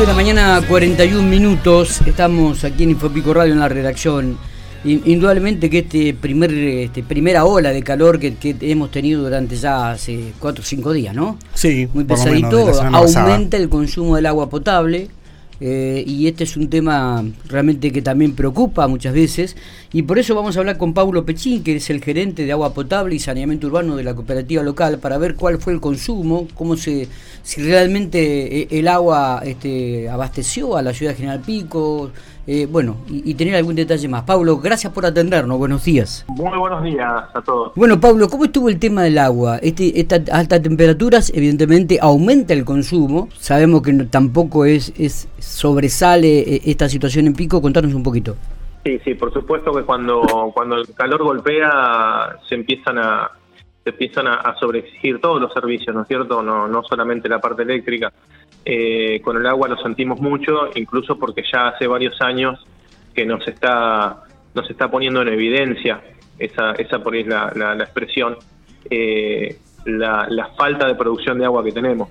9 de la mañana, 41 minutos. Estamos aquí en Infopico Radio en la redacción. Indudablemente que este primer este primera ola de calor que, hemos tenido durante ya hace 4 o 5 días, ¿no? Sí, muy pesadito, aumenta el consumo del agua potable. Eh, y este es un tema realmente que también preocupa muchas veces. Y por eso vamos a hablar con Paulo Pechín, que es el gerente de agua potable y saneamiento urbano de la cooperativa local, para ver cuál fue el consumo, cómo se, si realmente eh, el agua este, abasteció a la ciudad de General Pico, eh, bueno, y, tener algún detalle más. Pablo, gracias por atendernos, buenos días. Muy buenos días a todos. Bueno, Pablo, ¿cómo estuvo el tema del agua? Este, estas altas temperaturas evidentemente aumenta el consumo, sabemos que tampoco es, es sobresale eh, esta situación en Pico, contanos un poquito. Sí, sí, por supuesto que cuando, cuando el calor golpea se empiezan a se empiezan a, sobreexigir todos los servicios, ¿no es cierto? No, no solamente la parte eléctrica. Eh, con el agua lo sentimos mucho, incluso porque ya hace varios años que nos está, nos está poniendo en evidencia, esa, esa por ahí es la, la, expresión, eh, la, la, falta de producción de agua que tenemos.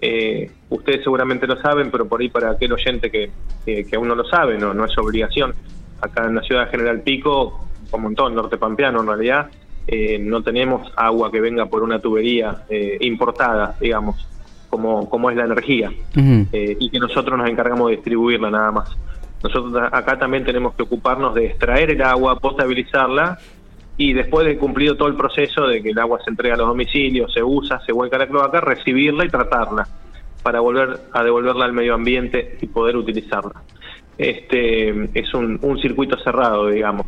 Eh, ustedes seguramente lo saben, pero por ahí para aquel oyente que, que, aún no lo sabe, no, no es obligación, acá en la ciudad de General Pico, como en todo norte pampeano en realidad, eh, no tenemos agua que venga por una tubería eh, importada, digamos, como, como es la energía, eh, y que nosotros nos encargamos de distribuirla nada más. Nosotros acá también tenemos que ocuparnos de extraer el agua, potabilizarla, y después de cumplido todo el proceso de que el agua se entrega a los domicilios, se usa, se vuelca a la cloaca, recibirla y tratarla para volver a devolverla al medio ambiente y poder utilizarla. Este es un, circuito cerrado, digamos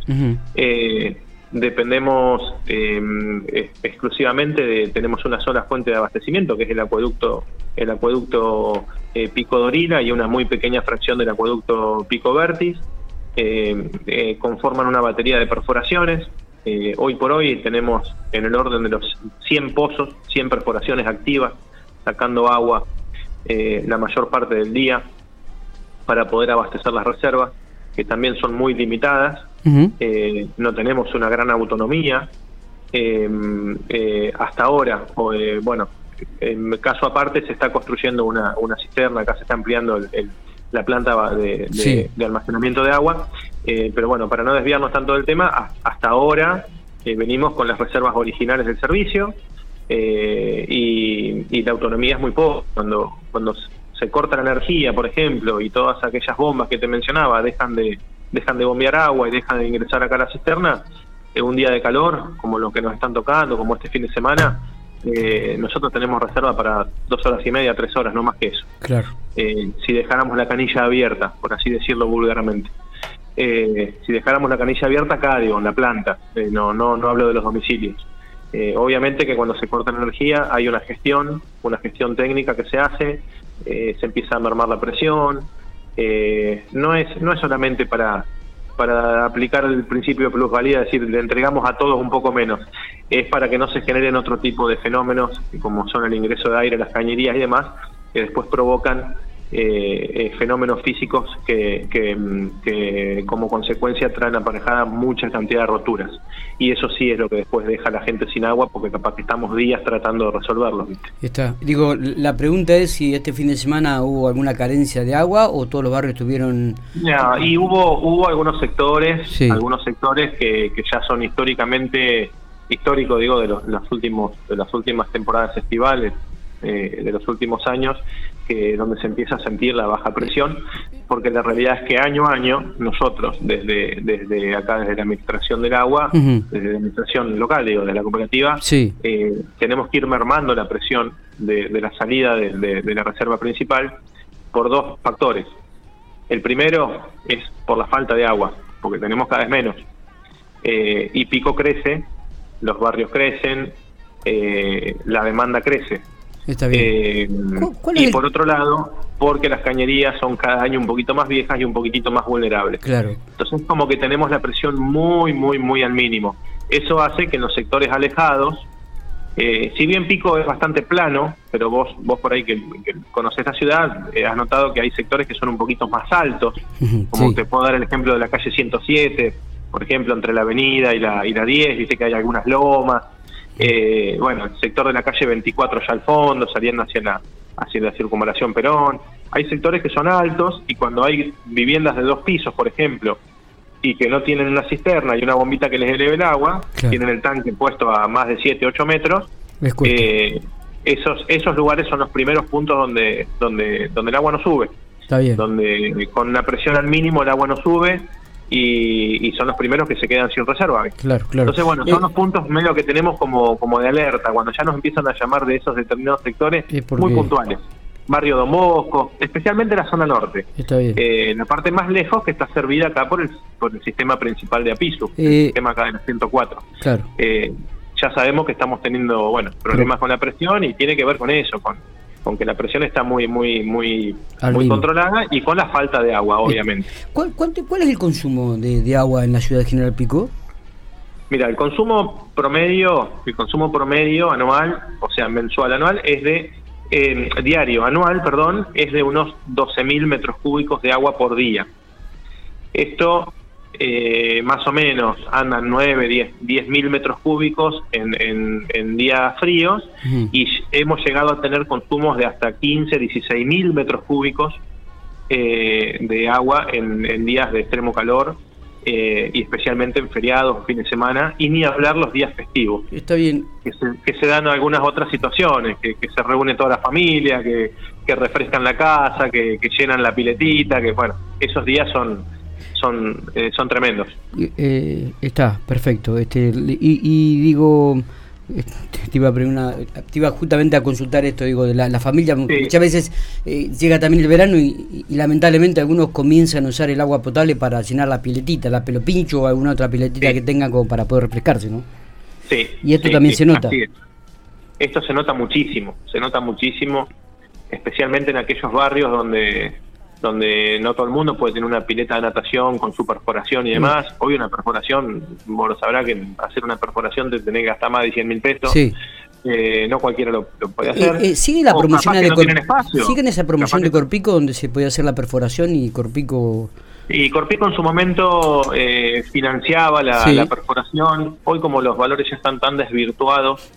dependemos em, exclusivamente de, tenemos una sola fuente de abastecimiento que es el acueducto el acueducto eh, Pico Dorina y una muy pequeña fracción del acueducto Pico Vertis eh, conforman una batería de perforaciones. Eh, hoy por hoy tenemos en el orden de los 100 pozos 100 perforaciones activas sacando agua la mayor parte del día para poder abastecer las reservas que también son muy limitadas eh, no tenemos una gran autonomía. Em, eh, hasta ahora, o, eh, bueno, en caso aparte se está construyendo una, una cisterna, acá se está ampliando la planta de, almacenamiento de agua, pero bueno, para no desviarnos tanto del tema, hasta ahora venimos con las reservas originales del servicio y, y, la autonomía es muy poco. Cuando, cuando se corta la energía, por ejemplo, y todas aquellas bombas que te mencionaba dejan de, dejan de bombear agua y dejan de ingresar acá a la cisterna, en un día de calor, como lo que nos están tocando, como este fin de semana, eh, nosotros tenemos reserva para dos horas y media, tres horas, no más que eso. Claro. Eh, si dejáramos la canilla abierta, por así decirlo vulgarmente. Eh, si dejáramos la canilla abierta acá, digo, en la planta, no, no, no hablo de los domicilios. obviamente que cuando se corta energía hay una gestión, una gestión técnica que se hace, se empieza a mermar la presión, eh, no es no es solamente para para aplicar el principio de plusvalía, es decir, le entregamos a todos un poco menos, es para que no se generen otro tipo de fenómenos, como son el ingreso de aire, las cañerías y demás, que después provocan eh, eh, fenómenos físicos que, que, como consecuencia traen aparejada mucha cantidad de roturas. Y eso sí es lo que después deja a la gente sin agua porque capaz que estamos días tratando de resolverlo. Está. Digo, la pregunta es si este fin de semana hubo alguna carencia de agua o todos los barrios tuvieron... Ya, y hubo, hubo algunos sectores, algunos sectores que, que ya son históricamente histórico digo de los, los últimos de las últimas temporadas estivales eh, de los últimos años que donde se empieza a sentir la baja presión, porque la realidad es que año a año nosotros, desde, desde acá, desde la administración del agua, desde la administración local, digo, de la cooperativa, eh, tenemos que ir mermando la presión de, la salida de, la reserva principal por dos factores. El primero es por la falta de agua, porque tenemos cada vez menos. Eh, y Pico crece, los barrios crecen, eh, la demanda crece. Está bien. Eh, y por otro lado, porque las cañerías son cada año un poquito más viejas y un poquitito más vulnerables. Claro. Entonces, como que tenemos la presión muy, muy, muy al mínimo. Eso hace que en los sectores alejados, eh, si bien Pico es bastante plano, pero vos, vos por ahí que, que conocés la ciudad, eh, has notado que hay sectores que son un poquito más altos, como te puedo dar el ejemplo de la calle 107, por ejemplo, entre la avenida y la, y la 10, dice que hay algunas lomas, eh, bueno, el sector de la calle 24 ya al fondo, saliendo hacia la, hacia la circunvalación Perón. hay sectores que son altos y cuando hay viviendas de dos pisos, por ejemplo, y que no tienen una cisterna y una bombita que les eleve el agua, tienen el tanque puesto a más de 7, 8 metros, eh, esos, esos lugares son los primeros puntos donde, donde, donde el agua no sube. Está bien. Donde con la presión al mínimo el agua no sube y, son los primeros que se quedan sin reserva. Claro, claro. Entonces, bueno, son eh, los puntos medio que tenemos como, como de alerta, cuando ya nos empiezan a llamar de esos determinados sectores muy puntuales. Barrio Don Bosco, especialmente la zona norte. Está bien. Eh, la parte más lejos que está servida acá por el, por el sistema principal de Apisu, el eh, sistema acá de la 104. Claro. ya sabemos que estamos teniendo, bueno, problemas con la presión y tiene que ver con eso, con con que la presión está muy muy muy muy controlada y con la falta de agua, obviamente. ¿Cuál, cuál, es el consumo de, agua en la ciudad de General Pico? Mira, el consumo promedio, el consumo promedio anual, o sea, mensual anual, es de eh, diario anual, perdón, es de unos 12.000 metros cúbicos de agua por día. Esto eh, más o menos andan 9, 10 mil metros cúbicos en, en, días fríos y hemos llegado a tener consumos de hasta 15, 16 mil metros cúbicos eh, de agua en, días de extremo calor eh, y especialmente en feriados, fines de semana, y ni hablar los días festivos. Está bien. Que se, que se dan algunas otras situaciones, que, se reúne toda la familia, que, que refrescan la casa, que, que llenan la piletita, que bueno, esos días son son, eh, son tremendos. Eh, está, perfecto. Este, y, digo, te iba, a te iba justamente a consultar esto, digo, de la, familia. Muchas veces eh, llega también el verano y, lamentablemente algunos comienzan a usar el agua potable para llenar la piletita, la pelo pincho o alguna otra piletita que tengan como para poder refrescarse, ¿no? Sí. Y esto también se nota. Esto se nota muchísimo, se nota muchísimo, especialmente en aquellos barrios donde donde no todo el mundo puede tener una pileta de natación con su perforación y mm. demás. Hoy una perforación, vos lo sabrás que hacer una perforación te tenés que gastar más de 100 mil pesos. Sí. Eh, no cualquiera lo, puede eh, hacer. Eh, ¿Sigue la promoción de ¿Sigue esa promoción de Corpico donde se puede hacer la perforación y Corpico... Y Corpico en su momento financiaba la, la perforación. Hoy como los valores ya están tan desvirtuados,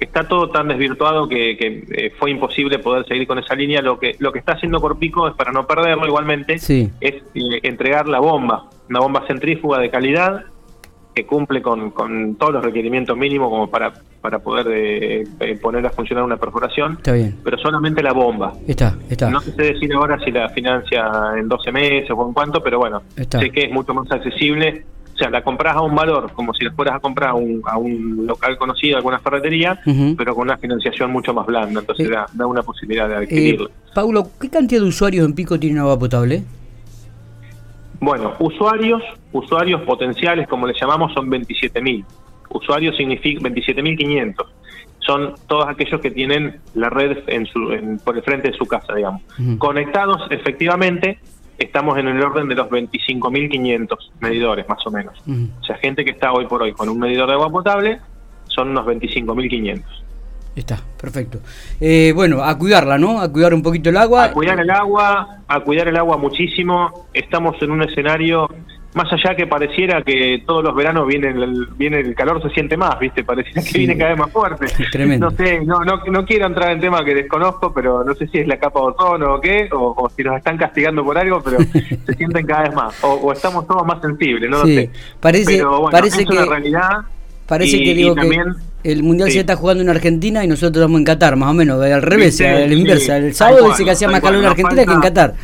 está todo tan desvirtuado que, eh, fue imposible poder seguir con esa línea. Lo que lo que está haciendo Corpico es para no perderlo igualmente, es eh, entregar la bomba, una bomba centrífuga de calidad que cumple con, con todos los requerimientos mínimos como para, para poder eh, poner a funcionar una perforación. Está bien. Pero solamente la bomba. Está, está. No sé decir ahora si la financia en 12 meses o con cuánto, pero bueno, sé que es mucho más accesible o sea, la compras a un valor, como si la fueras a comprar a un, a un local conocido, alguna ferretería, pero con una financiación mucho más blanda, entonces eh, da, una posibilidad de adquirirlo. Eh, Paulo, ¿qué cantidad de usuarios en Pico tienen agua potable? Bueno, usuarios, usuarios potenciales, como le llamamos, son 27.000. Usuarios significa 27.500. Son todos aquellos que tienen la red en su, por el frente de su casa, digamos. Conectados, efectivamente, estamos en el orden de los 25.500 medidores, más o menos. O sea, gente que está hoy por hoy con un medidor de agua potable son unos 25.500. Está, perfecto. Eh, bueno, a cuidarla, ¿no? A cuidar un poquito el agua. A cuidar el agua, a cuidar el agua muchísimo. Estamos en un escenario más allá que pareciera que todos los veranos viene el, viene el calor, se siente más, ¿viste? Pareciera que viene cada vez más fuerte. Tremendo. No sé, no, no, no quiero entrar en tema que desconozco, pero no sé si es la capa de ozono o qué, o, si nos están castigando por algo, pero se sienten cada vez más. O, estamos todos más sensibles, no lo sé. Parece, pero bueno, parece es que, una realidad. Parece que digo que el mundial se está jugando en Argentina y nosotros estamos en Qatar, más o menos, al revés, al inversa. El sábado dice que hacía más calor en Argentina que en Qatar.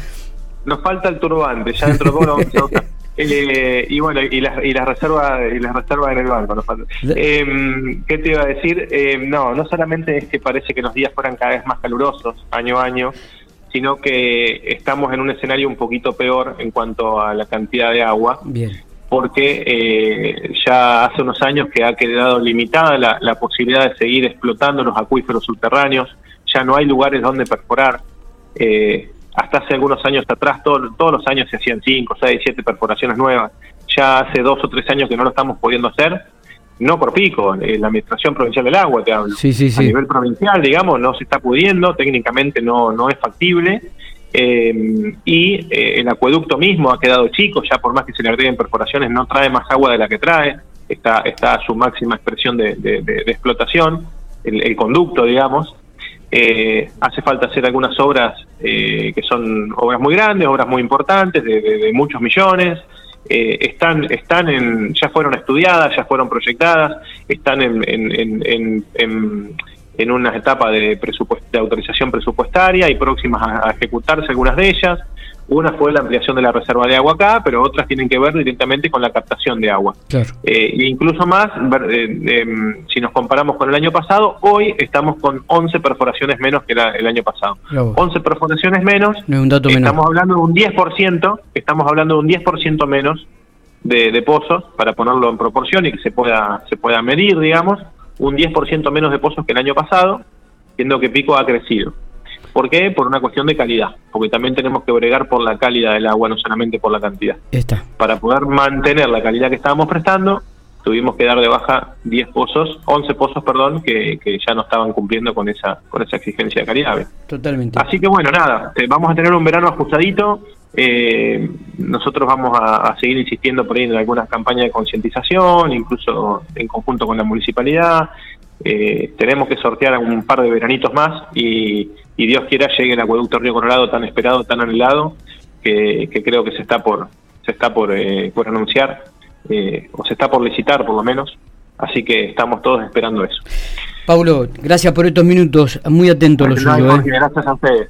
Nos falta el turbante, ya dentro de a eh, y bueno, y las y las reservas y las reservas en el banco. Eh, ¿Qué te iba a decir? Eh, no, no solamente es que parece que los días fueran cada vez más calurosos año a año, sino que estamos en un escenario un poquito peor en cuanto a la cantidad de agua. Bien. Porque eh, ya hace unos años que ha quedado limitada la, la posibilidad de seguir explotando los acuíferos subterráneos, ya no hay lugares donde perforar. Eh, hasta hace algunos años atrás, todos los años se hacían 5, 6, 7 perforaciones nuevas. Ya hace dos o tres años que no lo estamos pudiendo hacer, no por pico, eh, la Administración Provincial del Agua, te hablo. Sí, sí, A nivel provincial, digamos, no se está pudiendo, técnicamente no, no es factible. Eh, y eh, el acueducto mismo ha quedado chico, ya por más que se le agreguen perforaciones, no trae más agua de la que trae, está, está a su máxima expresión de, explotación, el, el conducto, digamos. Eh, hace falta hacer algunas obras eh, que son obras muy grandes, obras muy importantes, de, muchos millones. Eh, están, están en, ya fueron estudiadas, ya fueron proyectadas, están en, en, en, en, una etapa de, de autorización presupuestaria y próximas a ejecutarse algunas de ellas. Una fue la ampliación de la reserva de agua acá, pero otras tienen que ver directamente con la captación de agua. Claro. Eh, e incluso más, eh, si nos comparamos con el año pasado, hoy estamos con 11 perforaciones menos que el año pasado. 11 perforaciones menos, estamos hablando de un 10%, estamos hablando de un 10% menos de, pozos, para ponerlo en proporción y que se pueda, se pueda medir, digamos, un 10% menos de pozos que el año pasado, siendo que Pico ha crecido. ¿Por qué? Por una cuestión de calidad, porque también tenemos que bregar por la calidad del agua, no solamente por la cantidad. Está. Para poder mantener la calidad que estábamos prestando, tuvimos que dar de baja 10 pozos, 11 pozos, perdón, que, ya no estaban cumpliendo con esa con esa exigencia de calidad. Totalmente. Así que bueno, nada, vamos a tener un verano ajustadito. Eh, nosotros vamos a, seguir insistiendo por ahí en algunas campañas de concientización, incluso en conjunto con la municipalidad. Eh, tenemos que sortear un par de veranitos más y, Dios quiera llegue el acueducto Río Colorado tan esperado, tan anhelado, que, creo que se está por se está por, eh, por anunciar eh, o se está por licitar por lo menos. Así que estamos todos esperando eso. Paulo, gracias por estos minutos, muy atento a lo suyo. Gracias a ustedes.